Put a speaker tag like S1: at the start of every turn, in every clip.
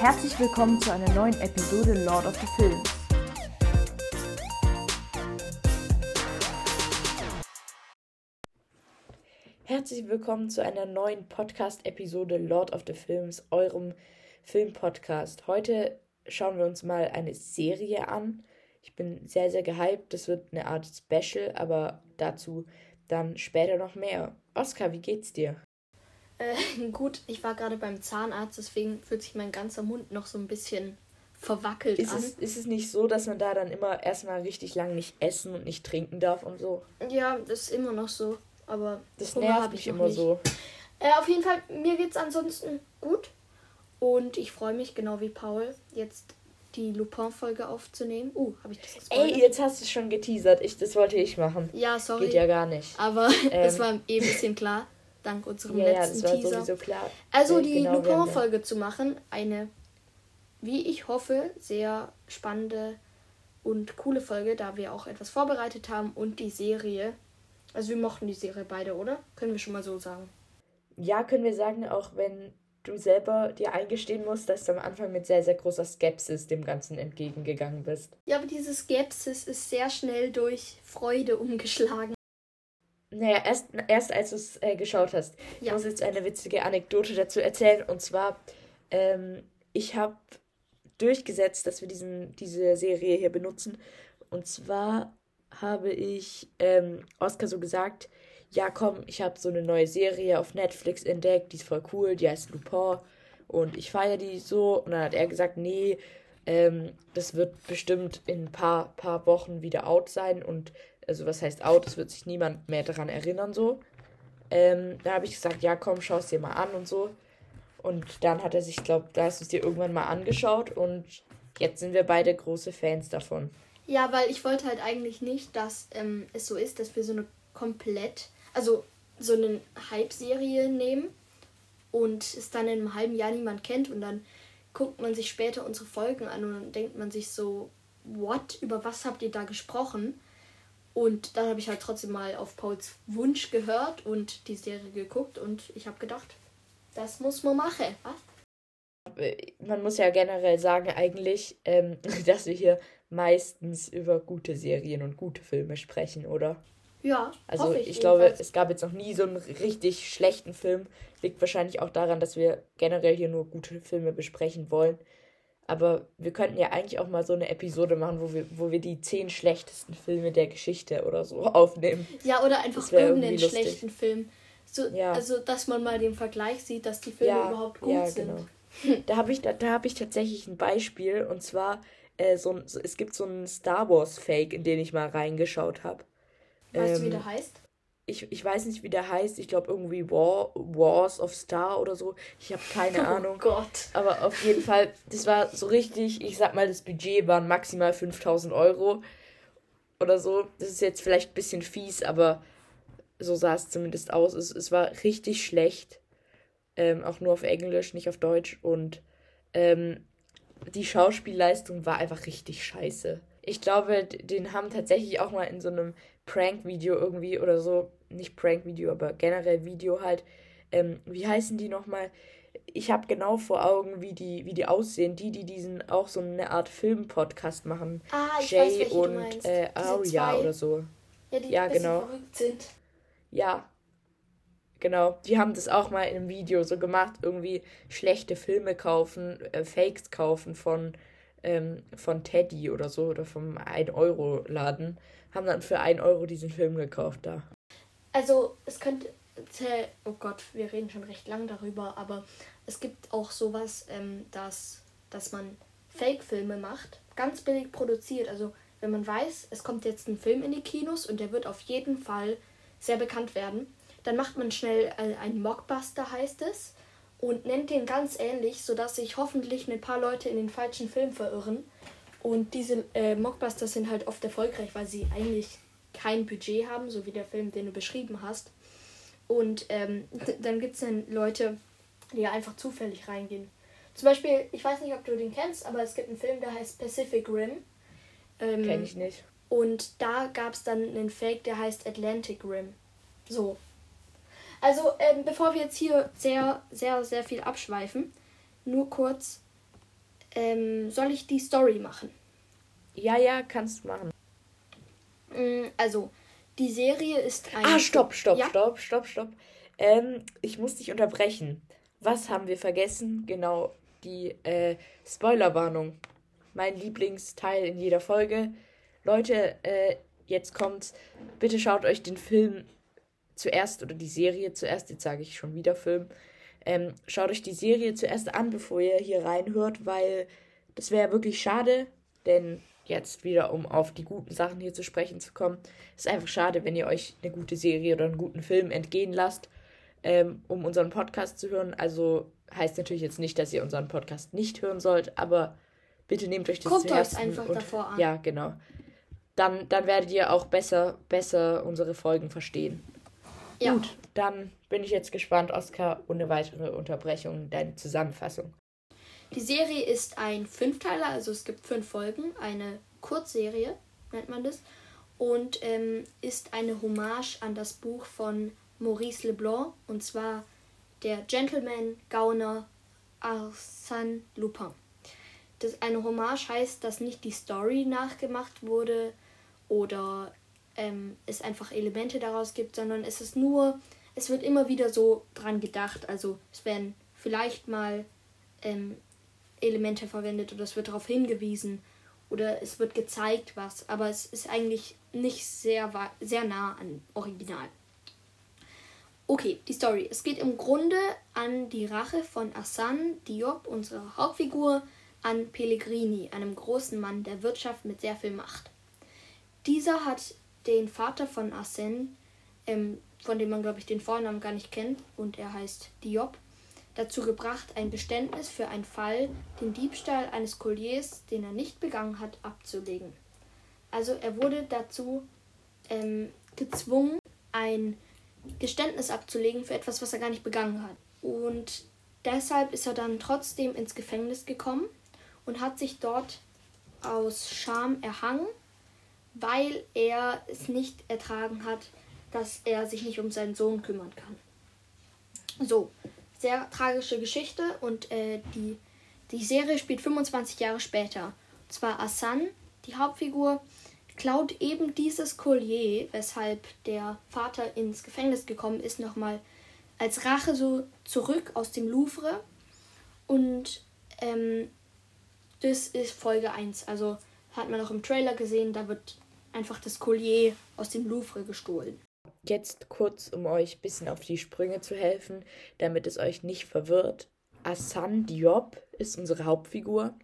S1: Herzlich willkommen zu einer neuen Episode Lord of the Films.
S2: Herzlich willkommen zu einer neuen Podcast-Episode Lord of the Films, eurem Filmpodcast. Heute schauen wir uns mal eine Serie an. Ich bin sehr, sehr gehypt. Das wird eine Art Special, aber dazu dann später noch mehr. Oskar, wie geht's dir?
S3: Äh, gut, ich war gerade beim Zahnarzt, deswegen fühlt sich mein ganzer Mund noch so ein bisschen verwackelt
S2: ist
S3: an.
S2: Es, ist es nicht so, dass man da dann immer erstmal richtig lang nicht essen und nicht trinken darf und so?
S3: Ja, das ist immer noch so. Aber
S2: das
S3: Hunger
S2: nervt mich immer
S3: nicht.
S2: so.
S3: Äh, auf jeden Fall, mir geht's ansonsten gut. Und ich freue mich, genau wie Paul, jetzt die Lupin-Folge aufzunehmen. Uh, habe ich das gespoilert?
S2: Ey, jetzt hast du es schon geteasert. Ich, das wollte ich machen.
S3: Ja, sorry.
S2: Geht ja gar nicht.
S3: Aber
S2: Ähm.
S3: es war eh ein bisschen klar, dank unserem
S2: Ja, ja,
S3: letzten
S2: das war
S3: Teaser.
S2: sowieso klar.
S3: Also
S2: Äh,
S3: die
S2: genau, ja-
S3: Lupin-Folge zu machen, eine, wie ich hoffe, sehr spannende und coole Folge, da wir auch etwas vorbereitet haben und die Serie. Also wir mochten die Serie beide, oder? Können wir schon mal so sagen.
S2: Ja, können wir sagen, auch wenn du selber dir eingestehen musst, dass du am Anfang mit sehr, sehr großer Skepsis dem Ganzen entgegengegangen bist.
S3: Ja, aber diese Skepsis ist sehr schnell durch Freude umgeschlagen.
S2: Naja, erst, erst als du es äh, geschaut hast. Ich
S3: Ja.
S2: muss jetzt eine witzige Anekdote dazu erzählen. Und zwar, ähm, ich habe durchgesetzt, dass wir diesen, diese Serie hier benutzen. Und zwar habe ich ähm, Oscar so gesagt, ja komm, ich habe so eine neue Serie auf Netflix entdeckt, die ist voll cool, die heißt Lupin. Und ich feiere die so. Und dann hat er gesagt, nee, ähm, das wird bestimmt in ein paar, paar Wochen wieder out sein. Und also was heißt out, es wird sich niemand mehr daran erinnern so. Ähm, da habe ich gesagt, ja komm, schau es dir mal an und so. Und dann hat er sich, glaube da hast du es dir irgendwann mal angeschaut und jetzt sind wir beide große Fans davon.
S3: Ja, weil ich wollte halt eigentlich nicht, dass ähm, es so ist, dass wir so eine komplett, also so eine Hype-Serie nehmen und es dann in einem halben Jahr niemand kennt und dann guckt man sich später unsere Folgen an und dann denkt man sich so, what, über was habt ihr da gesprochen? Und dann habe ich halt trotzdem mal auf Pauls Wunsch gehört und die Serie geguckt und ich habe gedacht, das muss man machen. Was?
S2: Äh, Man muss ja generell sagen eigentlich, ähm, dass wir hier meistens über gute Serien und gute Filme sprechen, oder?
S3: Ja,
S2: Also
S3: hoffe
S2: ich,
S3: ich,
S2: glaube, es gab jetzt noch nie so einen richtig schlechten Film. Liegt wahrscheinlich auch daran, dass wir generell hier nur gute Filme besprechen wollen. Aber wir könnten ja eigentlich auch mal so eine Episode machen, wo wir, wo wir die zehn schlechtesten Filme der Geschichte oder so aufnehmen.
S3: Ja, oder einfach irgendeinen schlechten Film. So,
S2: Ja.
S3: Also, dass man mal den Vergleich sieht, dass die Filme überhaupt gut
S2: ja,
S3: sind.
S2: genau. Da habe ich, da, da hab ich tatsächlich ein Beispiel und zwar, äh, so, ein- so, es gibt so einen Star Wars Fake, in den ich mal reingeschaut habe.
S3: Weißt du, wie
S2: Ähm,
S3: der heißt?
S2: Ich, ich weiß nicht, wie der heißt. Ich glaube irgendwie War, Wars of Star oder so. Ich habe keine Ahnung.
S3: Oh Gott.
S2: Aber auf jeden Fall, das war so richtig, ich sag mal, das Budget waren maximal 5000 Euro oder so. Das ist jetzt vielleicht ein bisschen fies, aber so sah es zumindest aus. Es, es war richtig schlecht. Ähm, auch nur auf Englisch, nicht auf Deutsch. Und ähm, die Schauspielleistung war einfach richtig scheiße. Ich glaube, den haben tatsächlich auch mal in so einem Prank-Video irgendwie oder so, nicht Prank-Video, aber generell Video halt. Ähm, wie heißen die nochmal? Ich habe genau vor Augen, wie die, wie die aussehen. Die, die diesen auch so eine Art Film-Podcast machen.
S3: Ah, ich weiß,
S2: Jay
S3: welche du
S2: und
S3: meinst.
S2: äh, Aria oder so.
S3: Ja, die
S2: ja, genau.
S3: verrückt sind.
S2: Ja. Genau, die haben das auch mal in einem Video so gemacht, irgendwie schlechte Filme kaufen, äh, Fakes kaufen von, ähm, von Teddy oder so oder vom 1-Euro-Laden. Haben dann für 1 Euro diesen Film gekauft da.
S3: Also, es könnte. Oh Gott, wir reden schon recht lang darüber, aber es gibt auch sowas, ähm, dass, dass man Fake-Filme macht, ganz billig produziert. Also, wenn man weiß, es kommt jetzt ein Film in die Kinos und der wird auf jeden Fall sehr bekannt werden, dann macht man schnell äh, einen Mockbuster, heißt es, und nennt den ganz ähnlich, sodass sich hoffentlich ein paar Leute in den falschen Film verirren. Und diese äh, Mockbusters sind halt oft erfolgreich, weil sie eigentlich kein Budget haben, so wie der Film, den du beschrieben hast. Und ähm, dann gibt es dann Leute, die einfach zufällig reingehen. Zum Beispiel, ich weiß nicht, ob du den kennst, aber es gibt einen Film, der heißt Pacific Rim. Ähm,
S2: Kenn ich nicht.
S3: und da gab es dann einen Fake, der heißt Atlantic Rim. So. Also, ähm, bevor wir jetzt hier sehr, sehr, sehr viel abschweifen, nur kurz Ähm, soll ich die Story machen?
S2: Ja, ja, kannst du machen.
S3: Mm, Also, die Serie ist ein.
S2: Ah, stopp, stopp,
S3: Ja?
S2: stopp, stopp, stopp. Ähm, ich muss dich unterbrechen. Was haben wir vergessen? Genau, die äh, Spoilerwarnung. Mein Lieblingsteil in jeder Folge. Leute, äh, jetzt kommt's. Bitte schaut euch den Film zuerst oder die Serie zuerst, jetzt sage ich schon wieder Film. Ähm, schaut euch die Serie zuerst an, bevor ihr hier reinhört, weil das wäre wirklich schade, denn jetzt wieder, um auf die guten Sachen hier zu sprechen zu kommen, ist einfach schade, wenn ihr euch eine gute Serie oder einen guten Film entgehen lasst, ähm, um unseren Podcast zu hören. Also heißt natürlich jetzt nicht, dass ihr unseren Podcast nicht hören sollt, aber bitte nehmt euch das
S3: Guckt
S2: zu Herzen
S3: einfach
S2: und,
S3: davor an.
S2: Ja, genau. Dann, dann werdet ihr auch besser, besser unsere Folgen verstehen.
S3: Ja.
S2: Gut, dann bin ich jetzt gespannt, Oskar, ohne weitere Unterbrechung, deine Zusammenfassung.
S3: Die Serie ist ein Fünfteiler, also es gibt fünf Folgen, eine Kurzserie nennt man das, und ähm, ist eine Hommage an das Buch von Maurice Leblanc, und zwar der Gentleman Gauner Arsène Lupin. Das eine Hommage heißt, dass nicht die Story nachgemacht wurde oder ähm, es einfach Elemente daraus gibt, sondern es ist nur, es wird immer wieder so dran gedacht. Also es werden vielleicht mal ähm, Elemente verwendet oder es wird darauf hingewiesen oder es wird gezeigt was, aber es ist eigentlich nicht sehr, sehr nah an Original. Okay, die Story. Es geht im Grunde an die Rache von Hassan Diop, unserer Hauptfigur, an Pellegrini, einem großen Mann der Wirtschaft mit sehr viel Macht. Dieser hat den Vater von Arsène, ähm, von dem man, glaube ich, den Vornamen gar nicht kennt, und er heißt Diop, dazu gebracht, ein Geständnis für einen Fall, den Diebstahl eines Colliers, den er nicht begangen hat, abzulegen. Also er wurde dazu ähm, gezwungen, ein Geständnis abzulegen für etwas, was er gar nicht begangen hat. Und deshalb ist er dann trotzdem ins Gefängnis gekommen und hat sich dort aus Scham erhangen, weil er es nicht ertragen hat, dass er sich nicht um seinen Sohn kümmern kann. So, sehr tragische Geschichte und äh, die, die Serie spielt 25 Jahre später. Und zwar Hassan, die Hauptfigur, klaut eben dieses Collier, weshalb der Vater ins Gefängnis gekommen ist, nochmal als Rache so zurück aus dem Louvre. Und ähm, das ist Folge 1. Also hat man auch im Trailer gesehen, da wird einfach das Collier aus dem Louvre gestohlen.
S2: Jetzt kurz, um euch ein bisschen auf die Sprünge zu helfen, damit es euch nicht verwirrt. Hassan Diop ist unsere Hauptfigur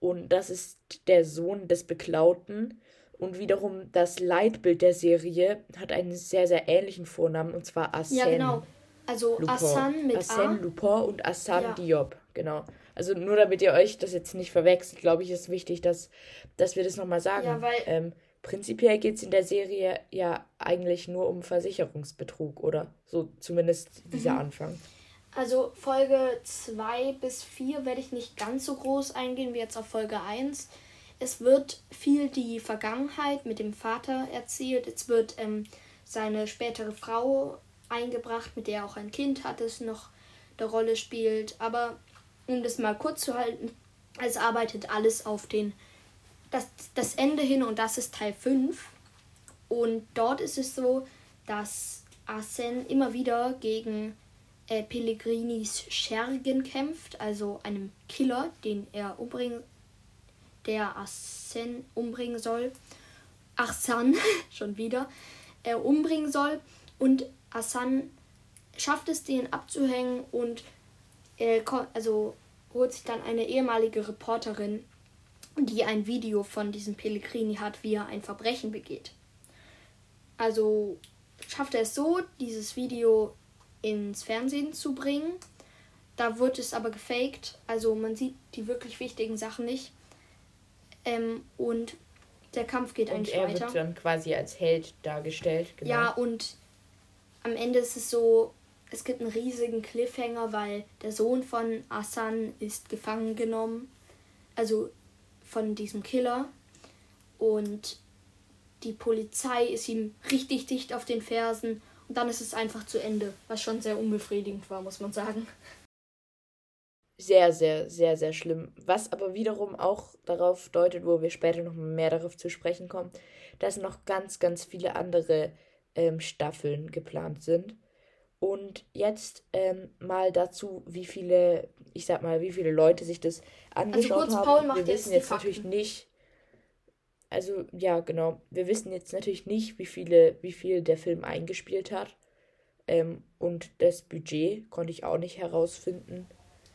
S2: und das ist der Sohn des Beklauten. Und wiederum das Leitbild der Serie hat einen sehr, sehr ähnlichen Vornamen und zwar Arsène.
S3: Ja, genau. Also
S2: Lupin.
S3: Hassan mit
S2: Arsène
S3: A.
S2: Lupin und Hassan
S3: Ja.
S2: Diop, genau. Also nur damit ihr euch das jetzt nicht verwechselt, glaube ich, ist wichtig, dass, dass wir das nochmal sagen.
S3: Ja, weil-
S2: ähm, prinzipiell geht es in der Serie ja eigentlich nur um Versicherungsbetrug, oder? So zumindest dieser
S3: Mhm.
S2: Anfang.
S3: Also Folge 2 bis 4 werde ich nicht ganz so groß eingehen wie jetzt auf Folge 1. Es wird viel die Vergangenheit mit dem Vater erzählt. Es wird ähm, seine spätere Frau eingebracht, mit der er auch ein Kind hat, das noch eine Rolle spielt. Aber um das mal kurz zu halten, es arbeitet alles auf den das, das Ende hin und das ist Teil 5. Und dort ist es so, dass Arsène immer wieder gegen äh, Pellegrinis Schergen kämpft, also einem Killer, den er umbringen, der Arsène umbringen soll. Arsène, schon wieder, er umbringen soll. Und Arsène schafft es, den abzuhängen und also holt sich dann eine ehemalige Reporterin, die ein Video von diesem Pellegrini hat, wie er ein Verbrechen begeht. Also schafft er es so, dieses Video ins Fernsehen zu bringen. Da wird es aber gefaked, also man sieht die wirklich wichtigen Sachen nicht. Ähm, und der Kampf geht
S2: Und
S3: eigentlich
S2: er
S3: weiter.
S2: wird dann quasi als Held dargestellt. Genau.
S3: Ja, und am Ende ist es so, es gibt einen riesigen Cliffhanger, weil der Sohn von Asan ist gefangen genommen. Also von diesem Killer. Und die Polizei ist ihm richtig dicht auf den Fersen. Und dann ist es einfach zu Ende, was schon sehr unbefriedigend war, muss man sagen.
S2: sehr, sehr, sehr, sehr schlimm. Was aber wiederum auch darauf deutet, wo wir später noch mehr darauf zu sprechen kommen, dass noch ganz, ganz viele andere ähm, Staffeln geplant sind. Und jetzt ähm, mal dazu, wie viele, ich sag mal, wie viele Leute sich das angeschaut also kurz, haben. Paul macht wir wissen jetzt, jetzt natürlich nicht. Also ja, genau. Wir wissen jetzt natürlich nicht, wie viele, wie viel der Film eingespielt hat. Ähm, und das Budget konnte ich auch nicht herausfinden.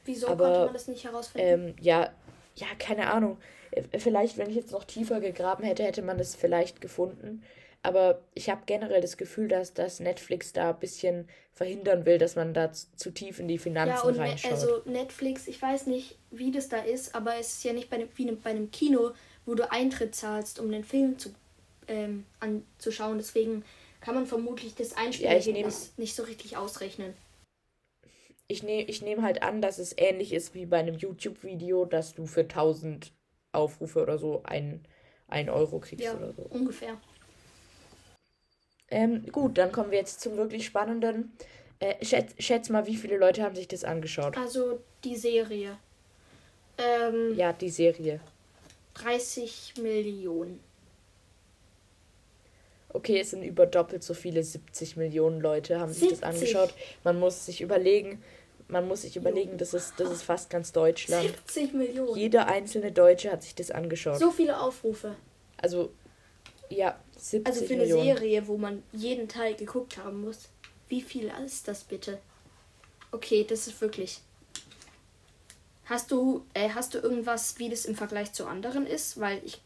S2: Wieso Aber, konnte man das nicht herausfinden? Ähm, ja, ja, keine Ahnung. Äh, vielleicht, wenn ich jetzt noch tiefer gegraben hätte, hätte man das vielleicht gefunden. Aber ich habe generell das Gefühl, dass, dass Netflix da ein bisschen verhindern will, dass man da zu tief in die Finanzen ja, und
S3: ne, reinschaut. Also Netflix, ich weiß nicht, wie das da ist, aber es ist ja nicht bei einem, wie bei einem Kino, wo du Eintritt zahlst, um den Film zu, ähm, anzuschauen. Deswegen kann man vermutlich das Einspielen ja, nicht so richtig ausrechnen.
S2: Ich nehme ich nehm halt an, dass es ähnlich ist wie bei einem YouTube-Video, dass du für 1000 Aufrufe oder so ein, ein Euro kriegst ja, oder so.
S3: ungefähr.
S2: Ähm, gut, dann kommen wir jetzt zum wirklich spannenden. Äh, schätz, schätz mal, wie viele Leute haben sich das angeschaut?
S3: Also die Serie. Ähm,
S2: ja, die Serie.
S3: 30 Millionen.
S2: Okay, es sind über doppelt so viele, 70 Millionen Leute haben 70. sich das angeschaut. Man muss sich überlegen, man muss sich überlegen, das ist, das ist fast ganz Deutschland. 70 Millionen. Jeder einzelne Deutsche hat sich das angeschaut.
S3: So viele Aufrufe.
S2: Also, ja,
S3: 70 Also für Millionen. eine Serie, wo man jeden Teil geguckt haben muss. Wie viel ist das bitte? Okay, das ist wirklich. Hast du, äh, hast du irgendwas, wie das im Vergleich zu anderen ist? Weil ich.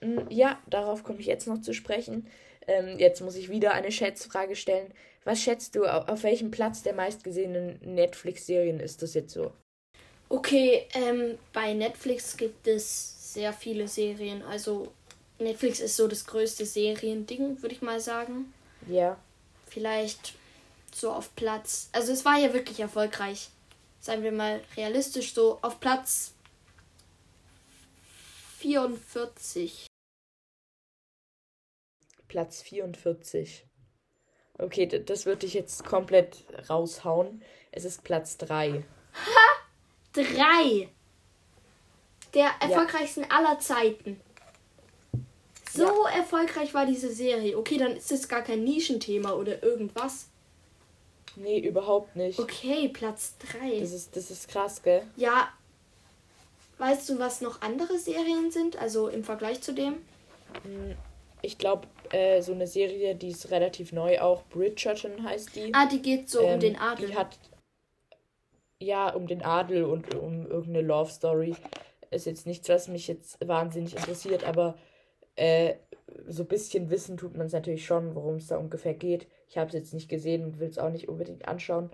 S2: Mm, ja, darauf komme ich jetzt noch zu sprechen. Ähm, jetzt muss ich wieder eine Schätzfrage stellen. Was schätzt du, auf welchem Platz der meistgesehenen Netflix-Serien ist das jetzt so?
S3: Okay, ähm, bei Netflix gibt es sehr viele Serien. Also Netflix ist so das größte Seriending, würde ich mal sagen. Ja. Vielleicht so auf Platz. Also es war ja wirklich erfolgreich. Seien wir mal realistisch, so auf Platz 44.
S2: Platz 44. Okay, das würde ich jetzt komplett raushauen. Es ist Platz 3.
S3: Ha! 3! Der erfolgreichsten ja. aller Zeiten. So ja. erfolgreich war diese Serie. Okay, dann ist es gar kein Nischenthema oder irgendwas.
S2: Nee, überhaupt nicht.
S3: Okay, Platz 3.
S2: Das ist, das ist krass, gell?
S3: Ja. Weißt du, was noch andere Serien sind? Also im Vergleich zu dem?
S2: Hm, ich glaube, äh, so eine Serie, die ist relativ neu auch. Bridgerton heißt die.
S3: Ah, die geht so ähm, um den Adel.
S2: Die hat. Ja, um den Adel und um irgendeine Love Story. Ist jetzt nichts, was mich jetzt wahnsinnig interessiert, aber äh, so ein bisschen wissen tut man es natürlich schon, worum es da ungefähr geht. Ich habe es jetzt nicht gesehen und will es auch nicht unbedingt anschauen.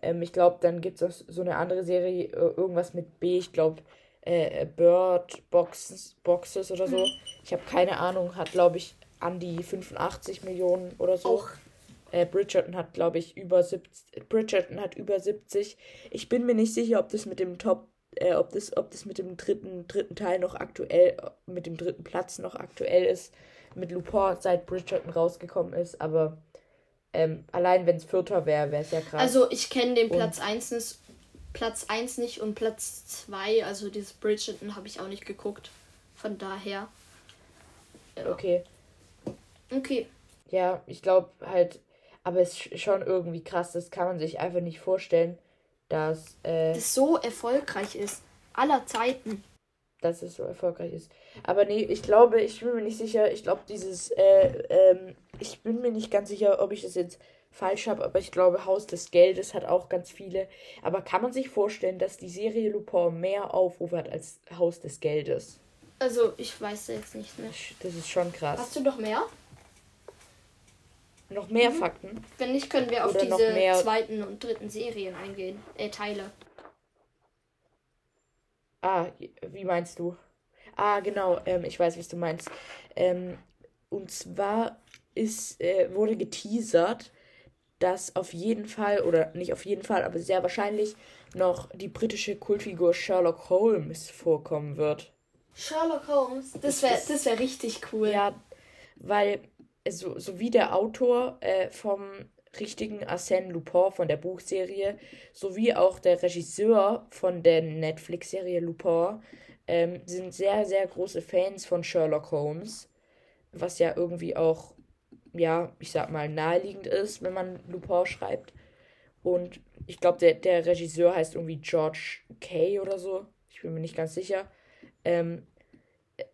S2: Ähm, ich glaube, dann gibt es so eine andere Serie, äh, irgendwas mit B, ich glaube, äh, Bird Boxes, Boxes oder so. Ich habe keine Ahnung, hat, glaube ich, an die 85 Millionen oder so. Auch. Äh, Bridgerton hat, glaube ich, über 70. Bridgerton hat über 70. Ich bin mir nicht sicher, ob das mit dem Top, äh, ob das, ob das mit dem dritten, dritten Teil noch aktuell, mit dem dritten Platz noch aktuell ist. Mit Lupin seit Bridgerton rausgekommen ist, aber ähm, allein wenn es Vierter wäre, wäre es ja krass.
S3: Also ich kenne den Platz 1 nicht, Platz 1 nicht und Platz 2, also dieses Bridgerton habe ich auch nicht geguckt. Von daher.
S2: Ja. Okay.
S3: Okay.
S2: Ja, ich glaube halt, aber es ist schon irgendwie krass, das kann man sich einfach nicht vorstellen, dass äh,
S3: das so erfolgreich ist. Aller Zeiten.
S2: Dass es so erfolgreich ist. Aber nee, ich glaube, ich bin mir nicht sicher, ich glaube, dieses, äh, ähm, ich bin mir nicht ganz sicher, ob ich das jetzt falsch habe, aber ich glaube, Haus des Geldes hat auch ganz viele. Aber kann man sich vorstellen, dass die Serie Lupin mehr Aufrufe hat als Haus des Geldes?
S3: Also, ich weiß jetzt nicht, ne?
S2: Das ist schon krass.
S3: Hast du noch mehr?
S2: Noch mehr mhm. Fakten?
S3: Wenn nicht, können wir auf Oder diese zweiten und dritten Serien eingehen. Äh, Teile.
S2: Ah, wie meinst du? Ah, genau, ähm, ich weiß, was du meinst. Ähm, und zwar ist, äh, wurde geteasert, dass auf jeden Fall, oder nicht auf jeden Fall, aber sehr wahrscheinlich noch die britische Kultfigur Sherlock Holmes vorkommen wird.
S3: Sherlock Holmes? Das wäre das wär richtig cool.
S2: Ja, weil so, so wie der Autor äh, vom richtigen Arsène Lupin von der Buchserie sowie auch der Regisseur von der Netflix-Serie Lupin ähm, sind sehr, sehr große Fans von Sherlock Holmes, was ja irgendwie auch, ja, ich sag mal, naheliegend ist, wenn man Lupin schreibt. Und ich glaube, der, der Regisseur heißt irgendwie George Kay oder so. Ich bin mir nicht ganz sicher. Ähm,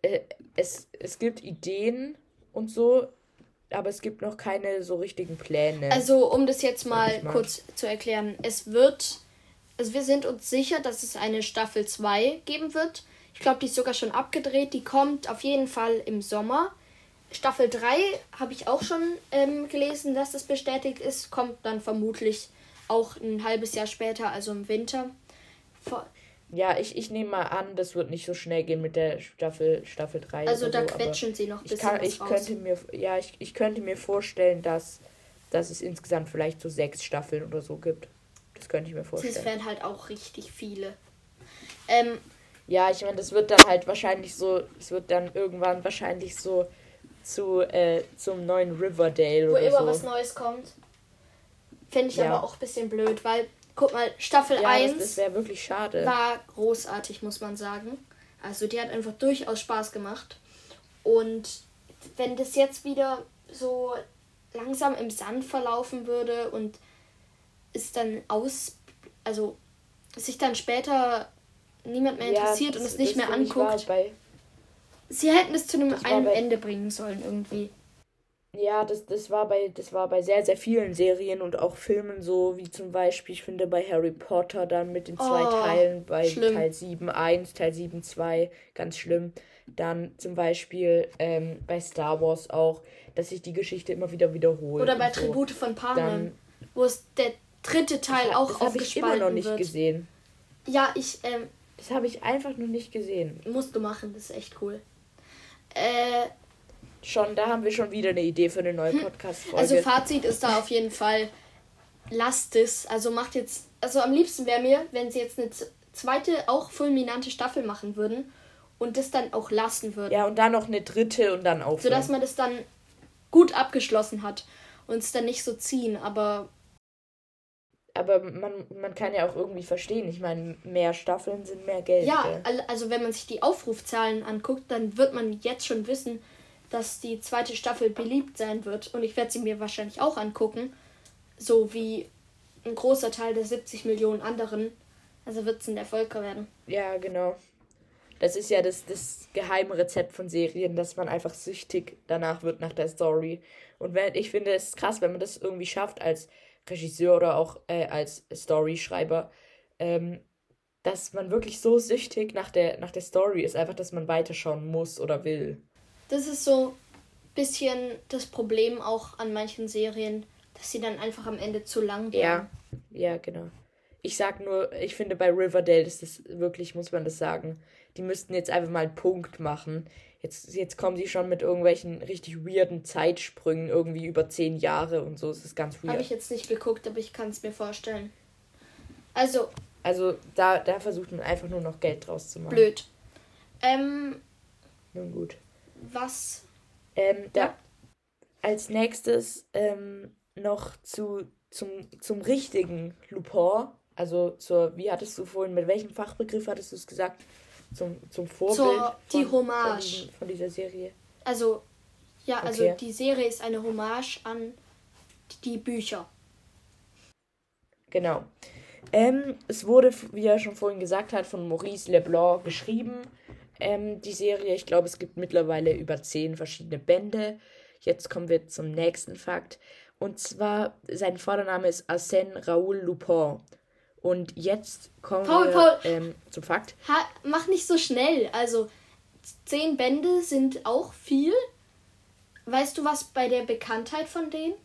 S2: äh, es, es gibt Ideen und so, aber es gibt noch keine so richtigen Pläne.
S3: Also, um das jetzt mal, mal. kurz zu erklären, es wird, also wir sind uns sicher, dass es eine Staffel 2 geben wird. Ich glaube, die ist sogar schon abgedreht. Die kommt auf jeden Fall im Sommer. Staffel 3 habe ich auch schon ähm, gelesen, dass das bestätigt ist. Kommt dann vermutlich auch ein halbes Jahr später, also im Winter.
S2: Ja, ich, ich nehme mal an, das wird nicht so schnell gehen mit der Staffel, Staffel 3. Also da so, quetschen sie noch ein bisschen ich kann, ich könnte mir Ja, ich, ich könnte mir vorstellen, dass, dass es insgesamt vielleicht so sechs Staffeln oder so gibt. Das könnte ich mir vorstellen.
S3: Das wären halt auch richtig viele. Ähm,
S2: ja, ich meine, das wird dann halt wahrscheinlich so, es wird dann irgendwann wahrscheinlich so zu, äh, zum neuen Riverdale
S3: wo oder immer so. was Neues kommt. Finde ich ja. aber auch ein bisschen blöd, weil, guck mal, Staffel ja, 1 das,
S2: das wirklich schade.
S3: war großartig, muss man sagen. Also die hat einfach durchaus Spaß gemacht. Und wenn das jetzt wieder so langsam im Sand verlaufen würde und es dann aus, also sich dann später niemand mehr interessiert ja, das, und es nicht mehr anguckt. Sie hätten es zu einem, einem Ende bringen sollen irgendwie.
S2: Ja, das, das war bei das war bei sehr, sehr vielen Serien und auch Filmen so, wie zum Beispiel, ich finde bei Harry Potter dann mit den zwei oh, Teilen, bei schlimm. Teil 7 1, Teil 7 2, ganz schlimm. Dann zum Beispiel ähm, bei Star Wars auch, dass sich die Geschichte immer wieder wiederholt.
S3: Oder bei Tribute so. von Panem, wo es der dritte Teil das, auch das aufgespalten ich immer noch
S2: nicht wird. gesehen.
S3: Ja, ich ähm,
S2: das habe ich einfach noch nicht gesehen.
S3: Musst du machen, das ist echt cool. Äh,
S2: schon, da haben wir schon wieder eine Idee für eine neue hm. Podcast-Folge.
S3: Also Fazit ist da auf jeden Fall, lasst es. Also macht jetzt, also am liebsten wäre mir, wenn sie jetzt eine zweite, auch fulminante Staffel machen würden und das dann auch lassen würden.
S2: Ja, und dann noch eine dritte und dann aufhören.
S3: Sodass man das dann gut abgeschlossen hat und es dann nicht so ziehen, aber
S2: aber man, man kann ja auch irgendwie verstehen. Ich meine, mehr Staffeln sind mehr Geld.
S3: Ja, also wenn man sich die Aufrufzahlen anguckt, dann wird man jetzt schon wissen, dass die zweite Staffel beliebt sein wird. Und ich werde sie mir wahrscheinlich auch angucken. So wie ein großer Teil der 70 Millionen anderen. Also wird es ein Erfolg werden.
S2: Ja, genau. Das ist ja das, das geheime Rezept von Serien, dass man einfach süchtig danach wird nach der Story. Und wenn, ich finde es krass, wenn man das irgendwie schafft als Regisseur oder auch äh, als Storyschreiber, ähm, dass man wirklich so süchtig nach der, nach der Story ist, einfach, dass man weiterschauen muss oder will.
S3: Das ist so ein bisschen das Problem auch an manchen Serien, dass sie dann einfach am Ende zu lang
S2: werden. Ja, ja, genau. Ich sag nur, ich finde bei Riverdale ist das wirklich, muss man das sagen, die müssten jetzt einfach mal einen Punkt machen. Jetzt, jetzt kommen sie schon mit irgendwelchen richtig weirden Zeitsprüngen, irgendwie über zehn Jahre und so. Es ist ganz
S3: weird. Habe ich jetzt nicht geguckt, aber ich kann es mir vorstellen. Also.
S2: Also da, da versucht man einfach nur noch Geld draus zu machen.
S3: Blöd. Ähm.
S2: Nun gut.
S3: Was?
S2: Ähm, da ja. als nächstes ähm, noch zu, zum, zum richtigen Lupin. Also zur, wie hattest du vorhin, mit welchem Fachbegriff hattest du es gesagt? zum, zum Vorbild Zur, die von, Hommage. Von, von, dieser Serie.
S3: Also, ja, also okay. also die Serie ist eine Hommage an die Bücher.
S2: Genau. Ähm, es wurde, wie er schon vorhin gesagt hat, von Maurice Leblanc geschrieben. Ähm, die Serie, ich glaube, es gibt mittlerweile über zehn verschiedene Bände. Jetzt kommen wir zum nächsten Fakt. Und zwar, sein Vordername ist Arsène Raoul Lupin. Und jetzt kommen Paul, wir Paul, ähm, zum Fakt.
S3: Ha, mach nicht so schnell. Also, zehn Bände sind auch viel. Weißt du was bei der Bekanntheit von denen?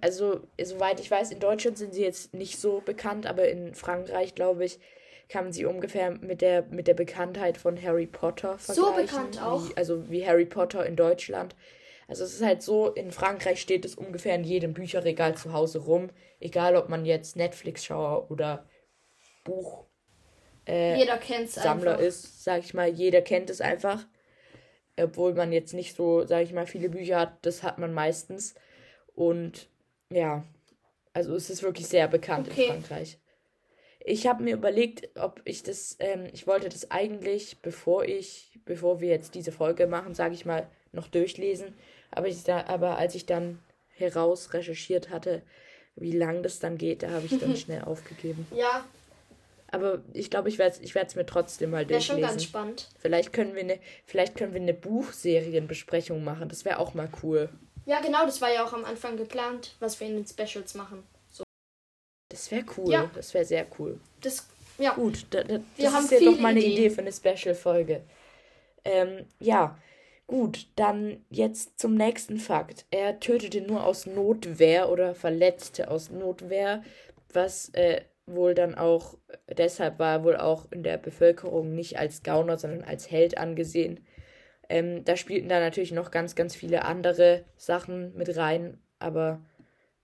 S2: Also, soweit ich weiß, in Deutschland sind sie jetzt nicht so bekannt, aber in Frankreich, glaube ich, kann man sie ungefähr mit der, mit der Bekanntheit von Harry Potter vergleichen. So bekannt auch. Wie, also wie Harry Potter in Deutschland. Also es ist halt so, in Frankreich steht es ungefähr in jedem Bücherregal zu Hause rum. Egal, ob man jetzt Netflix-Schauer oder Buch äh, jeder kennt's Sammler einfach. ist, sag ich mal. Jeder kennt es einfach. Obwohl man jetzt nicht so, sag ich mal, viele Bücher hat, das hat man meistens. Und ja, also es ist wirklich sehr bekannt
S3: Okay.
S2: in Frankreich. Ich habe mir überlegt, ob ich das, ähm, ich wollte das eigentlich, bevor ich, bevor wir jetzt diese Folge machen, sage ich mal, noch durchlesen. Aber, ich, da, aber als ich dann heraus recherchiert hatte, wie lang das dann geht, da habe ich dann schnell aufgegeben.
S3: Ja,
S2: Aber ich glaube, ich werde es ich werd's mir trotzdem mal
S3: wäre schon ganz
S2: durchlesen.
S3: spannend.
S2: Vielleicht können wir eine, vielleicht können wir eine Buchserienbesprechung machen. Das wäre auch mal cool.
S3: Ja, genau, das war ja auch am Anfang geplant, was wir in den Specials machen.
S2: Das wäre cool.
S3: Ja.
S2: Das wäre sehr cool.
S3: Das, ja,
S2: Gut, da, da,
S3: Wir
S2: das
S3: haben
S2: ist ja doch mal eine
S3: Ideen.
S2: Idee für eine Special-Folge. Ähm, ja, gut, dann jetzt zum nächsten Fakt. Er tötete nur aus Notwehr oder verletzte aus Notwehr, was äh, wohl dann auch, deshalb war er wohl auch in der Bevölkerung nicht als Gauner, sondern als Held angesehen. Ähm, da spielten da natürlich noch ganz, ganz viele andere Sachen mit rein, aber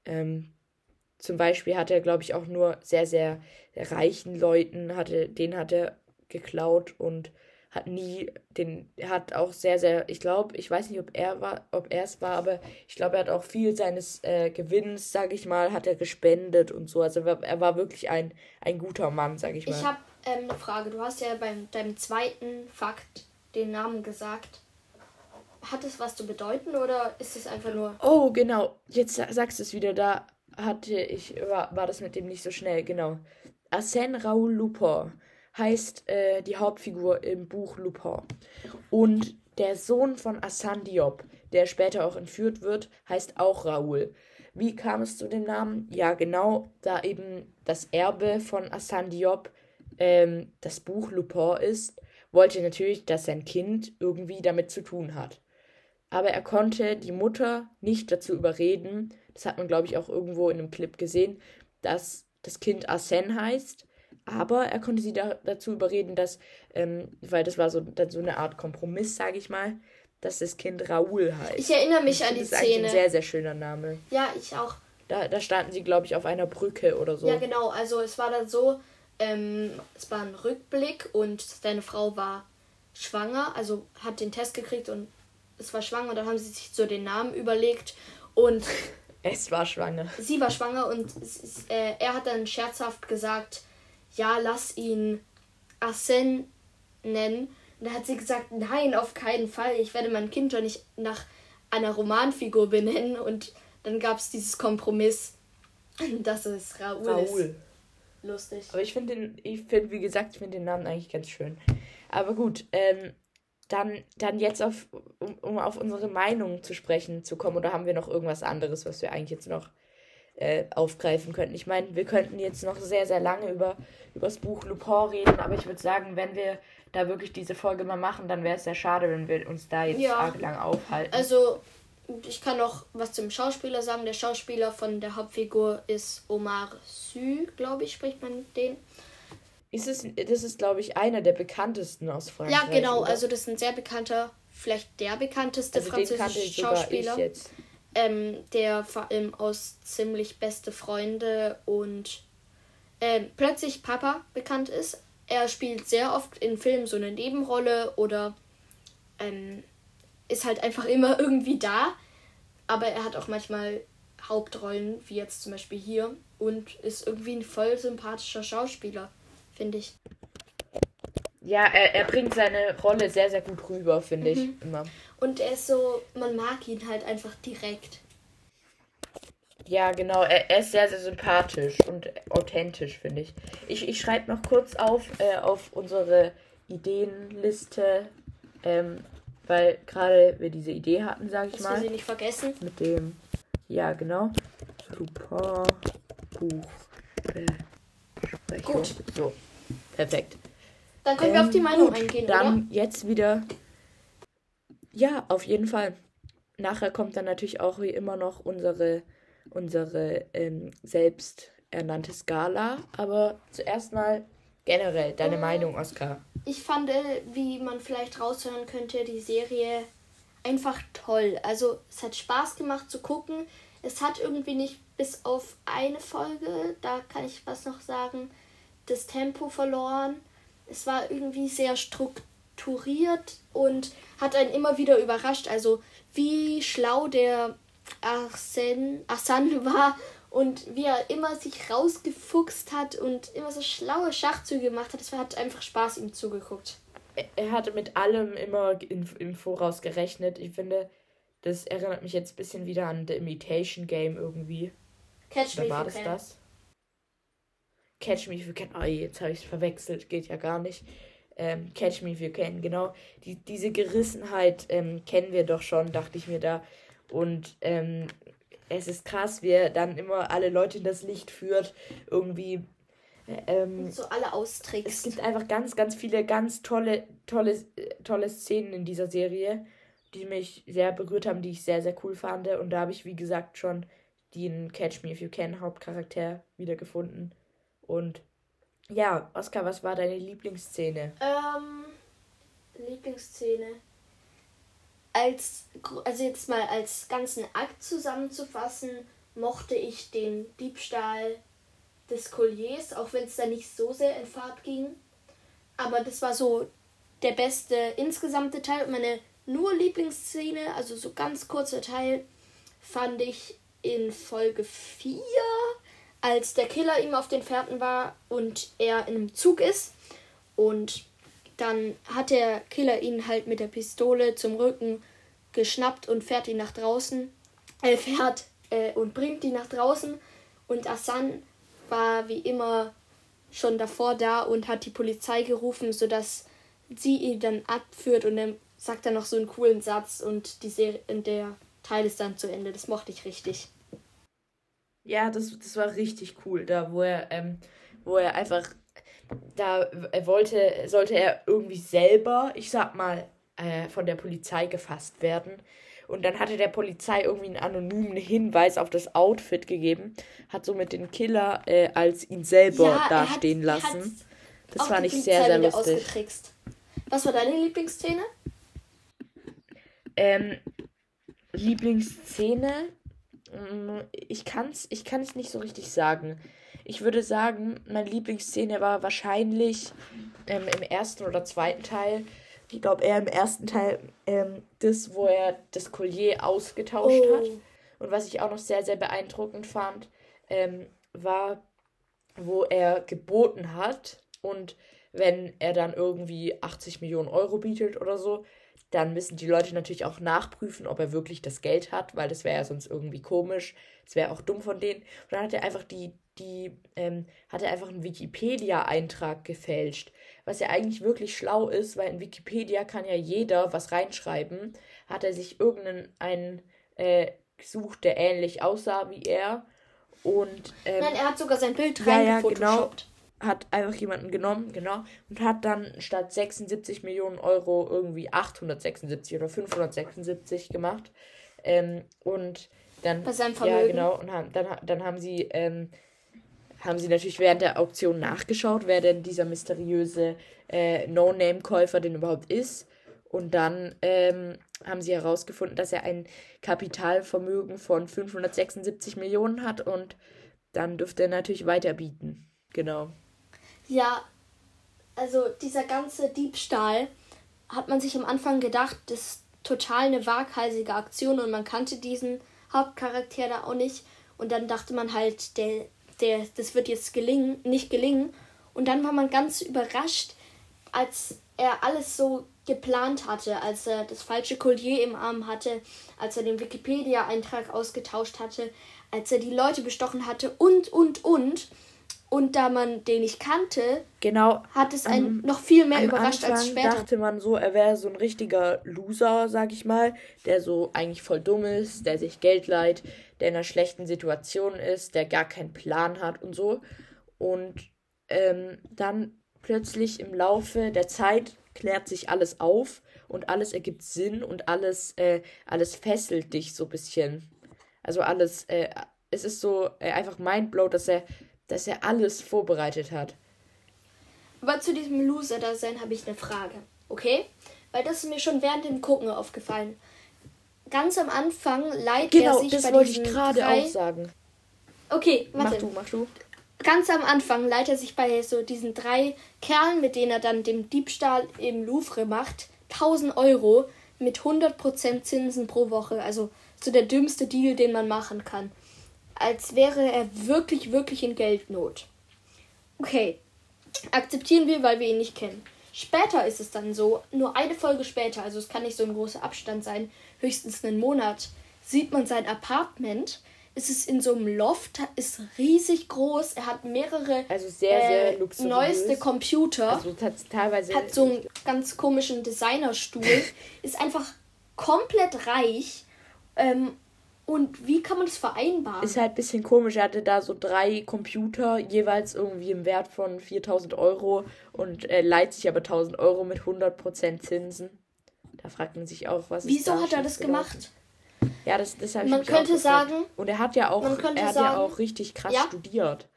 S2: ähm, zum Beispiel hat er, glaube ich, auch nur sehr, sehr reichen Leuten, hatte, den hat er geklaut und hat nie den, hat auch sehr, sehr, ich glaube, ich weiß nicht, ob er war, ob er es war, aber ich glaube, er hat auch viel seines äh, Gewinns, sage ich mal, hat er gespendet und so. Also er war, wirklich ein, ein guter Mann, sage ich mal.
S3: ich habe ähm, eine Frage. Du hast ja beim deinem zweiten Fakt den Namen gesagt. Hat es was zu bedeuten oder ist es einfach nur.
S2: Oh, genau. Jetzt sa- sagst du es wieder. Da hatte ich, war, war das mit dem nicht so schnell, genau. Arsène Raoul Lupin heißt äh, die Hauptfigur im Buch Lupin. Und der Sohn von Arsène Diop, der später auch entführt wird, heißt auch Raoul. Wie kam es zu dem Namen? Ja, genau, da eben das Erbe von Arsène Diop ähm, das Buch Lupin ist, wollte natürlich, dass sein Kind irgendwie damit zu tun hat aber er konnte die Mutter nicht dazu überreden, das hat man glaube ich auch irgendwo in einem Clip gesehen, dass das Kind Arsène heißt, aber er konnte sie da, dazu überreden, dass, ähm, weil das war so, so eine Art Kompromiss, sage ich mal, dass das Kind Raoul heißt.
S3: Ich erinnere mich an die
S2: das ist eigentlich
S3: Szene.
S2: ein sehr, sehr schöner Name.
S3: Ja, ich auch.
S2: Da, da standen sie, glaube ich, auf einer Brücke oder so.
S3: Ja, genau. Also es war dann so, ähm, es war ein Rückblick und deine Frau war schwanger, also hat den Test gekriegt und es war schwanger. Dann haben sie sich so den Namen überlegt und
S2: Es war schwanger.
S3: sie war schwanger und es äh, er hat dann scherzhaft gesagt, ja, lass ihn Arsène nennen. Und da hat sie gesagt, nein, auf keinen Fall. Ich werde mein Kind doch nicht nach einer Romanfigur benennen. Und dann gab es dieses Kompromiss, dass es Raoul,
S2: Raoul.
S3: ist. Lustig.
S2: Aber ich finde den, ich finde, wie gesagt, ich finde den Namen eigentlich ganz schön. Aber gut, ähm, dann, dann jetzt auf, um, um auf unsere Meinung zu sprechen zu kommen, oder haben wir noch irgendwas anderes, was wir eigentlich jetzt noch äh, aufgreifen könnten? Ich meine, wir könnten jetzt noch sehr, sehr lange über, über das Buch Lupin reden, aber ich würde sagen, wenn wir da wirklich diese Folge mal machen, dann wäre es sehr schade, wenn wir uns da jetzt
S3: Ja.
S2: arg lang aufhalten.
S3: Also, ich kann noch was zum Schauspieler sagen. Der Schauspieler von der Hauptfigur ist Omar Sy, glaube ich, spricht man den.
S2: Ist es, das ist, glaube ich, einer der bekanntesten aus Frankreich.
S3: Ja, genau.
S2: oder?
S3: Also, das ist ein sehr bekannter, vielleicht der bekannteste
S2: also
S3: französische Schauspieler.
S2: jetzt.
S3: Ähm, der vor allem aus ziemlich beste Freunde und ähm, plötzlich Papa bekannt ist. Er spielt sehr oft in Filmen so eine Nebenrolle oder ähm, ist halt einfach immer irgendwie da. Aber er hat auch manchmal Hauptrollen, wie jetzt zum Beispiel hier, und ist irgendwie ein voll sympathischer Schauspieler, finde ich.
S2: Ja, er, er bringt seine Rolle sehr, sehr gut rüber, finde ich.
S3: Mhm.
S2: Immer.
S3: Und er ist so, man mag ihn halt einfach direkt.
S2: Ja, genau. Er, er ist sehr, sehr sympathisch und authentisch, finde ich. Ich, ich schreibe noch kurz auf, äh, auf unsere Ideenliste, ähm, weil gerade wir diese Idee hatten, sage ich
S3: Dass wir
S2: mal.
S3: sie nicht vergessen.
S2: Mit dem, ja, genau. Super Buch. Besprechung.
S3: Gut.
S2: So, perfekt.
S3: Dann können wir auf die
S2: Ähm,
S3: Meinung
S2: gut,
S3: eingehen,
S2: Dann
S3: oder?
S2: jetzt wieder. Ja, auf jeden Fall. Nachher kommt dann natürlich auch wie immer noch unsere, unsere ähm, selbsternannte Skala. Aber zuerst mal generell deine
S3: Äh.
S2: Meinung, Oskar.
S3: Ich fand, äh, wie man vielleicht raushören könnte, die Serie einfach toll. Also es hat Spaß gemacht zu gucken. Es hat irgendwie nicht bis auf eine Folge, da kann ich was noch sagen, das Tempo verloren. Es war irgendwie sehr strukturiert und hat einen immer wieder überrascht. Also wie schlau der Arsène, Arsène war und wie er immer sich rausgefuchst hat und immer so schlaue Schachzüge gemacht hat. Es hat einfach Spaß, ihm zugeguckt.
S2: Er hatte mit allem immer in, im Voraus gerechnet. Ich finde, das erinnert mich jetzt ein bisschen wieder an The Imitation Game irgendwie. Catch Oder Me war das can. das? Catch Me If You Can. Oh, jetzt habe ich es verwechselt. Geht ja gar nicht. Ähm, Catch Me If You Can, genau. Die, diese Gerissenheit ähm, kennen wir doch schon, dachte ich mir da. Und ähm, es ist krass, wie er dann immer alle Leute in das Licht führt, irgendwie. Ähm,
S3: so alle austrickst.
S2: Es gibt einfach ganz, ganz viele ganz tolle, tolle, tolle Szenen in dieser Serie, die mich sehr berührt haben, die ich sehr, sehr cool fand. Und da habe ich, wie gesagt, schon den Catch Me If You Can Hauptcharakter wiedergefunden. Und ja, Oskar, was war deine Lieblingsszene?
S3: Ähm, Lieblingsszene als, also jetzt mal als ganzen Akt zusammenzufassen, mochte ich den Diebstahl des Colliers, auch wenn es da nicht so sehr in Fahrt ging. Aber das war so der beste insgesamte Teil. Und meine nur Lieblingsszene, also so ganz kurzer Teil, fand ich in Folge 4, als der Killer ihm auf den Fährten war und er in einem Zug ist. Und dann hat der Killer ihn halt mit der Pistole zum Rücken geschnappt und fährt ihn nach draußen. Er fährt äh, und bringt ihn nach draußen. Und Asan war wie immer schon davor da und hat die Polizei gerufen, sodass sie ihn dann abführt und dann sagt er noch so einen coolen Satz und die Serie, der Teil ist dann zu Ende. Das mochte ich richtig.
S2: Ja, das, das war richtig cool, da wo er, ähm, wo er einfach da er wollte, sollte er irgendwie selber, ich sag mal, äh, von der Polizei gefasst werden. Und dann hatte der Polizei irgendwie einen anonymen Hinweis auf das Outfit gegeben, hat somit den Killer äh, als ihn selber ja, dastehen hat, lassen. Das fand ich sehr, sehr lustig.
S3: Was war deine Lieblingsszene?
S2: Ähm, Lieblingsszene? Ich kann's, ich kann es nicht so richtig sagen. Ich würde sagen, meine Lieblingsszene war wahrscheinlich ähm, im ersten oder zweiten Teil. Ich glaube, eher im ersten Teil ähm, das, wo er das Collier ausgetauscht oh. hat. Und was ich auch noch sehr, sehr beeindruckend fand, ähm, war, wo er geboten hat und wenn er dann irgendwie 80 Millionen Euro bietet oder so, dann müssen die Leute natürlich auch nachprüfen, ob er wirklich das Geld hat, weil das wäre ja sonst irgendwie komisch. Das wäre auch dumm von denen. Und dann hat er einfach die, die, ähm, hat er einfach einen Wikipedia-Eintrag gefälscht. Was ja eigentlich wirklich schlau ist, weil in Wikipedia kann ja jeder was reinschreiben. Hat er sich irgendeinen äh, gesucht, der ähnlich aussah wie er. Und, ähm,
S3: Nein, er hat sogar sein Bild ja, reingefotoshoppt.
S2: Ja, genau hat einfach jemanden genommen, genau, und hat dann statt 76 Millionen Euro irgendwie 876 oder 576 gemacht. Ähm, und dann. Bei seinem Vermögen. Ja, genau. Und haben, dann, dann haben sie, ähm, haben sie natürlich während der Auktion nachgeschaut, wer denn dieser mysteriöse äh, No-Name-Käufer denn überhaupt ist. Und dann ähm, haben sie herausgefunden, dass er ein Kapitalvermögen von 576 Millionen hat und dann dürfte er natürlich weiterbieten. Genau.
S3: Ja, also dieser ganze Diebstahl hat man sich am Anfang gedacht, das ist total eine waghalsige Aktion und man kannte diesen Hauptcharakter da auch nicht. Und dann dachte man halt, der, der, das wird jetzt gelingen, nicht gelingen. Und dann war man ganz überrascht, als er alles so geplant hatte, als er das falsche Collier im Arm hatte, als er den Wikipedia-Eintrag ausgetauscht hatte, als er die Leute bestochen hatte und, und, und. Und da man den nicht kannte, genau, hat es einen am, noch viel mehr überrascht
S2: Anfang als später. dachte man so, er wäre so ein richtiger Loser, sag ich mal, der so eigentlich voll dumm ist, der sich Geld leiht, der in einer schlechten Situation ist, der gar keinen Plan hat und so. Und ähm, dann plötzlich im Laufe der Zeit klärt sich alles auf und alles ergibt Sinn und alles, äh, alles fesselt dich so ein bisschen. Also alles, äh, es ist so äh, einfach mindblow, dass er dass er alles vorbereitet hat.
S3: Aber zu diesem Loser-Dasein habe ich eine Frage, okay? Weil das ist mir schon während dem Gucken aufgefallen. Ganz am Anfang leitet genau, er sich das bei wollte ich gerade auch sagen. Okay, warte. Mach du, mach du. Ganz am Anfang leitet er sich bei so diesen drei Kerlen, mit denen er dann den Diebstahl im Louvre macht, 1000 Euro mit 100% Zinsen pro Woche. Also so der dümmste Deal, den man machen kann. Als wäre er wirklich, wirklich in Geldnot. Okay, akzeptieren wir, weil wir ihn nicht kennen. Später ist es dann so, nur eine Folge später, also es kann nicht so ein großer Abstand sein, höchstens einen Monat, sieht man sein Apartment. Es ist in so einem Loft, ist riesig groß. Er hat mehrere
S2: also sehr, sehr
S3: äh, neueste Computer.
S2: Also teilweise
S3: hat so einen ganz komischen Designerstuhl. ist einfach komplett reich. Ähm, und wie kann man das vereinbaren?
S2: Ist halt ein bisschen komisch. Er hatte da so drei Computer, jeweils irgendwie im Wert von 4000 Euro und äh, leiht sich aber 1000 Euro mit 100% Zinsen. Da fragt man sich auch, was
S3: Wieso hat er das gelaufen? gemacht?
S2: Ja, das, das habe
S3: ich Man könnte sagen.
S2: Und er hat ja auch, er hat sagen, ja auch richtig krass ja? studiert.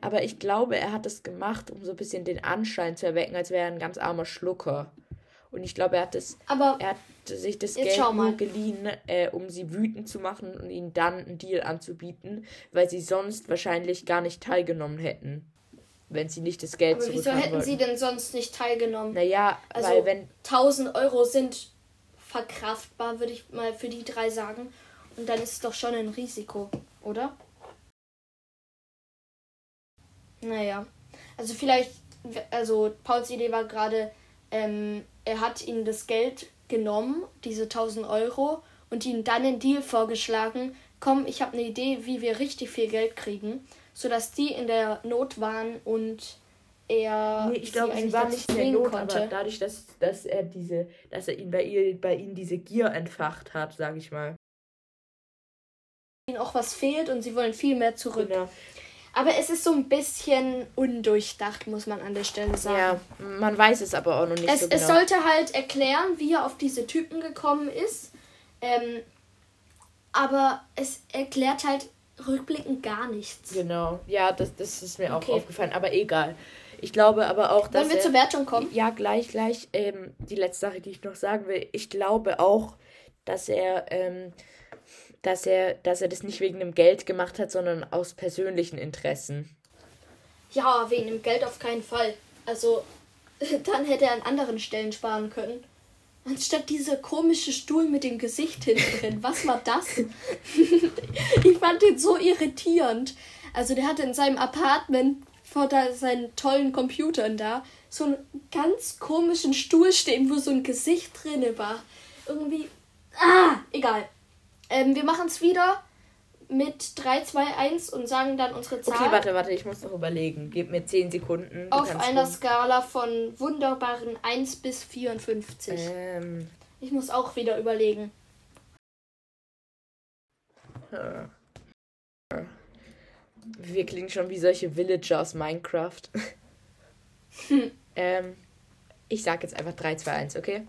S2: Aber ich glaube, er hat das gemacht, um so ein bisschen den Anschein zu erwecken, als wäre er ein ganz armer Schlucker. Und ich glaube, er hat das,
S3: aber
S2: er hat sich das Geld nur geliehen, äh, um sie wütend zu machen und ihnen dann einen Deal anzubieten, weil sie sonst wahrscheinlich gar nicht teilgenommen hätten. Wenn sie nicht das Geld
S3: aber Wieso hätten wollten. sie denn sonst nicht teilgenommen?
S2: Naja, also weil wenn.
S3: 1000 Euro sind verkraftbar, würde ich mal für die drei sagen. Und dann ist es doch schon ein Risiko, oder? Naja. Also vielleicht, also Pauls Idee war gerade, ähm, er hat ihnen das Geld genommen, diese 1000 Euro, und ihnen dann einen Deal vorgeschlagen, komm, ich habe eine Idee, wie wir richtig viel Geld kriegen, sodass die in der Not waren und er
S2: nee, ich glaube, sie war nicht in der Not, konnte. aber dadurch, dass, dass er diese, dass er ihn bei ihr, bei ihnen diese Gier entfacht hat, sage ich mal.
S3: Ihnen auch was fehlt und sie wollen viel mehr zurück. Genau. Aber es ist so ein bisschen undurchdacht, muss man an der Stelle sagen. Ja,
S2: man weiß es aber auch noch nicht
S3: es,
S2: so
S3: genau. Es sollte halt erklären, wie er auf diese Typen gekommen ist. Ähm, aber es erklärt halt rückblickend gar nichts.
S2: Genau, ja, das, das ist mir okay. auch aufgefallen, aber egal. Ich glaube aber auch,
S3: dass. Wollen wir er, zur Wertung kommen?
S2: Ja, gleich, gleich. Ähm, die letzte Sache, die ich noch sagen will. Ich glaube auch, dass er ähm, dass er, dass er das nicht wegen dem Geld gemacht hat, sondern aus persönlichen Interessen.
S3: Ja, wegen dem Geld auf keinen Fall. Also, dann hätte er an anderen Stellen sparen können. Anstatt dieser komische Stuhl mit dem Gesicht hinten drin. Was war das? ich fand den so irritierend. Also, der hatte in seinem Apartment vor seinen tollen Computern da so einen ganz komischen Stuhl stehen, wo so ein Gesicht drinne war. Irgendwie. Ah, egal. Ähm, wir machen es wieder mit 3, 2, 1 und sagen dann unsere Zahl.
S2: Okay, warte, warte, ich muss noch überlegen. Gib mir 10 Sekunden.
S3: Du Auf einer rum. Skala von wunderbaren 1 bis 54.
S2: Ähm.
S3: Ich muss auch wieder überlegen.
S2: Wir klingen schon wie solche Villager aus Minecraft. Hm. ähm, ich sag jetzt einfach 3, 2, 1, okay?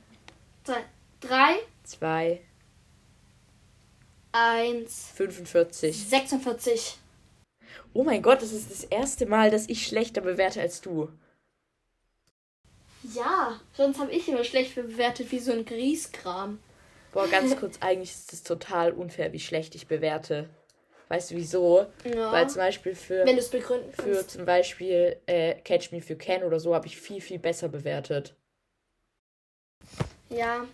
S3: 3,
S2: 2,
S3: 1.
S2: 45.
S3: 46.
S2: Oh mein Gott, das ist das erste Mal, dass ich schlechter bewerte als du.
S3: Ja, sonst habe ich immer schlecht bewertet wie so ein Grieskram.
S2: Boah, ganz kurz, eigentlich ist es total unfair, wie schlecht ich bewerte. Weißt du wieso? Ja. Weil zum Beispiel für.
S3: Wenn du es begründen
S2: kannst. Für zum Beispiel äh, Catch Me für Ken oder so habe ich viel, viel besser bewertet.
S3: Ja.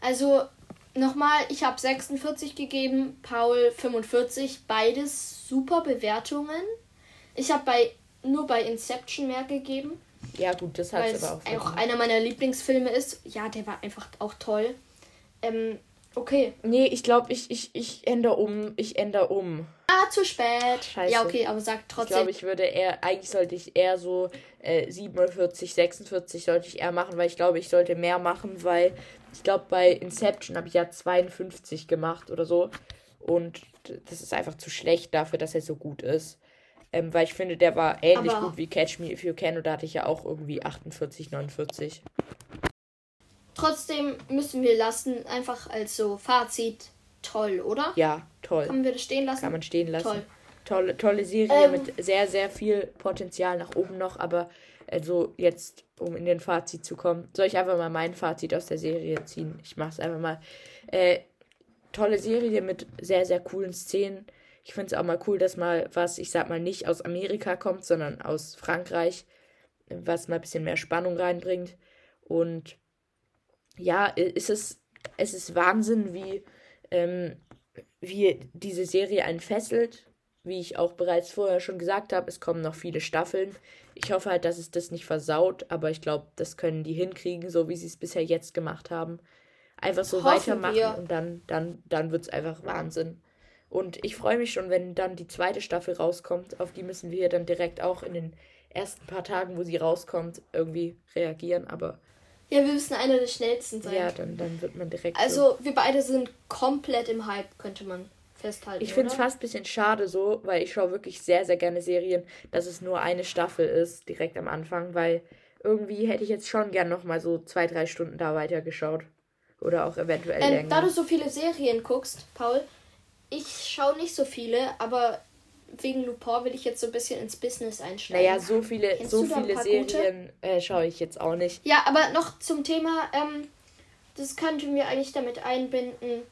S3: Also, Nochmal, ich habe 46 gegeben, Paul 45. Beides super Bewertungen. Ich habe bei nur bei Inception mehr gegeben.
S2: Ja, gut, das hat aber
S3: auch. auch einer meiner Lieblingsfilme ist. Ja, der war einfach auch toll. Ähm, okay.
S2: Nee, ich glaube, ich, ich, ich ändere um. Ich ändere um.
S3: Ah, zu spät. Scheiße. Ja, okay, aber sag trotzdem.
S2: Ich glaube, ich würde eher, eigentlich sollte ich eher so äh, 47, 46 sollte ich eher machen, weil ich glaube, ich sollte mehr machen, weil ich glaube, bei Inception habe ich ja 52 gemacht oder so. Und das ist einfach zu schlecht dafür, dass er so gut ist. Ähm, weil ich finde, der war ähnlich Aber gut wie Catch Me If You Can und da hatte ich ja auch irgendwie 48, 49.
S3: Trotzdem müssen wir lassen, einfach als so Fazit, toll, oder?
S2: Ja, toll.
S3: Kann man das stehen lassen?
S2: Kann man stehen lassen. Toll. Tolle, tolle Serie ähm, mit sehr, sehr viel Potenzial nach oben noch, aber also jetzt, um in den Fazit zu kommen, soll ich einfach mal mein Fazit aus der Serie ziehen? Ich mache es einfach mal. Äh, tolle Serie mit sehr, sehr coolen Szenen. Ich finde es auch mal cool, dass mal was, ich sag mal, nicht aus Amerika kommt, sondern aus Frankreich, was mal ein bisschen mehr Spannung reinbringt. Und ja, ist es, es ist Wahnsinn, wie, ähm, wie diese Serie einen fesselt. Wie ich auch bereits vorher schon gesagt habe, es kommen noch viele Staffeln. Ich hoffe halt, dass es das nicht versaut, aber ich glaube, das können die hinkriegen, so wie sie es bisher jetzt gemacht haben. Einfach so
S3: Hoffen
S2: weitermachen
S3: wir.
S2: und dann, dann, dann wird es einfach Wahnsinn. Und ich freue mich schon, wenn dann die zweite Staffel rauskommt. Auf die müssen wir dann direkt auch in den ersten paar Tagen, wo sie rauskommt, irgendwie reagieren. Aber
S3: Ja, wir müssen einer der schnellsten sein.
S2: ja, dann, dann wird man direkt. so.
S3: also, wir beide sind komplett im Hype, könnte man festhalten.
S2: Ich finde es fast ein bisschen schade so, weil ich schaue wirklich sehr, sehr gerne Serien, dass es nur eine Staffel ist, direkt am Anfang, weil irgendwie hätte ich jetzt schon gern nochmal so zwei, drei Stunden da weitergeschaut. Oder auch eventuell
S3: Ähm,
S2: länger.
S3: da du so viele Serien guckst, Paul, ich schaue nicht so viele, aber wegen Lupin will ich jetzt so ein bisschen ins Business einsteigen.
S2: naja, so viele,
S3: Kennst
S2: so viele? Serien äh, schaue ich jetzt auch nicht.
S3: Ja, aber noch zum Thema, ähm, das könnten wir eigentlich damit einbinden.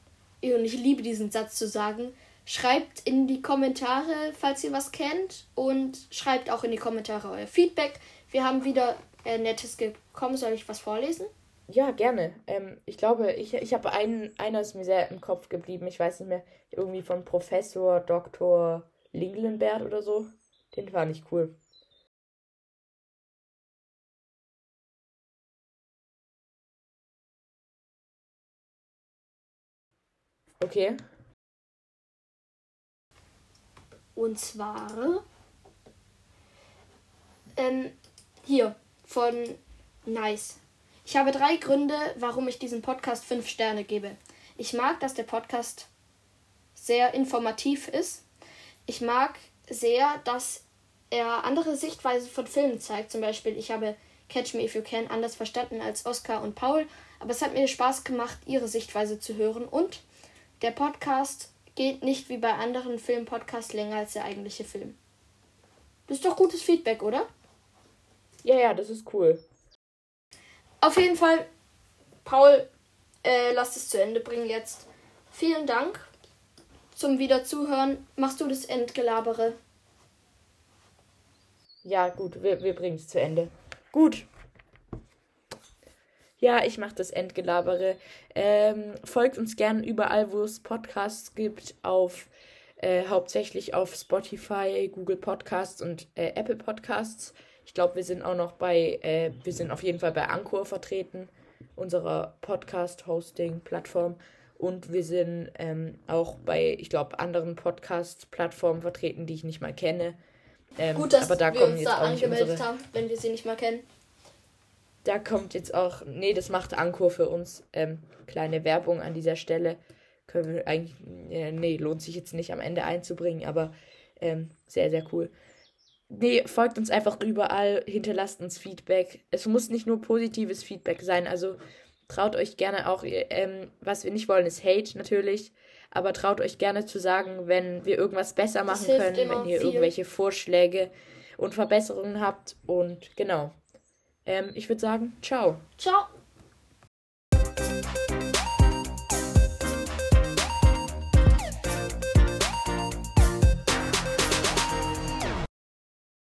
S3: Und ich liebe diesen Satz zu sagen. Schreibt in die Kommentare, falls ihr was kennt. Und schreibt auch in die Kommentare euer Feedback. Wir haben wieder äh, Nettes gekommen. Soll ich was vorlesen?
S2: Ja, gerne. Ähm, ich glaube, ich, ich habe einen, einer ist mir sehr im Kopf geblieben. Ich weiß nicht mehr, irgendwie von Professor Dr. Linglenbert oder so. Den fand ich cool. Okay.
S3: Und zwar ähm, hier von Nice. Ich habe drei Gründe, warum ich diesem Podcast fünf Sterne gebe. Ich mag, dass der Podcast sehr informativ ist. Ich mag sehr, dass er andere Sichtweisen von Filmen zeigt. Zum Beispiel, ich habe Catch Me If You Can anders verstanden als Oscar und Paul. Aber es hat mir Spaß gemacht, ihre Sichtweise zu hören. Und der Podcast geht nicht wie bei anderen Filmpodcasts länger als der eigentliche Film. Das ist doch gutes Feedback, oder?
S2: Ja, ja, das ist cool.
S3: Auf jeden Fall, Paul, äh, lass es zu Ende bringen jetzt. Vielen Dank zum Wiederzuhören. Machst du das Endgelabere?
S2: Ja, gut, wir, wir bringen es zu Ende. Gut. Ja, ich mache das Endgelabere. Ähm, folgt uns gern überall, wo es Podcasts gibt, auf äh, hauptsächlich auf Spotify, Google Podcasts und äh, Apple Podcasts. Ich glaube, wir sind auch noch bei, äh, wir sind auf jeden Fall bei Anchor vertreten, unserer Podcast-Hosting-Plattform. Und wir sind ähm, auch bei, ich glaube, anderen Podcast-Plattformen vertreten, die ich nicht mal kenne. Ähm,
S3: Gut, dass
S2: aber da
S3: wir
S2: kommen
S3: uns
S2: jetzt
S3: da angemeldet
S2: unsere,
S3: haben, wenn wir sie nicht mal kennen.
S2: da kommt jetzt auch, nee, das macht Ankur für uns. Ähm, kleine Werbung an dieser Stelle. Können wir eigentlich, äh, nee, lohnt sich jetzt nicht am Ende einzubringen, aber ähm, sehr, sehr cool. Nee, folgt uns einfach überall, hinterlasst uns Feedback. Es muss nicht nur positives Feedback sein, also traut euch gerne auch, ähm, was wir nicht wollen, ist Hate natürlich, aber traut euch gerne zu sagen, wenn wir irgendwas besser machen können, wenn ihr
S3: viel.
S2: irgendwelche Vorschläge und Verbesserungen habt und genau. Ähm, ich würde sagen, ciao.
S3: Ciao.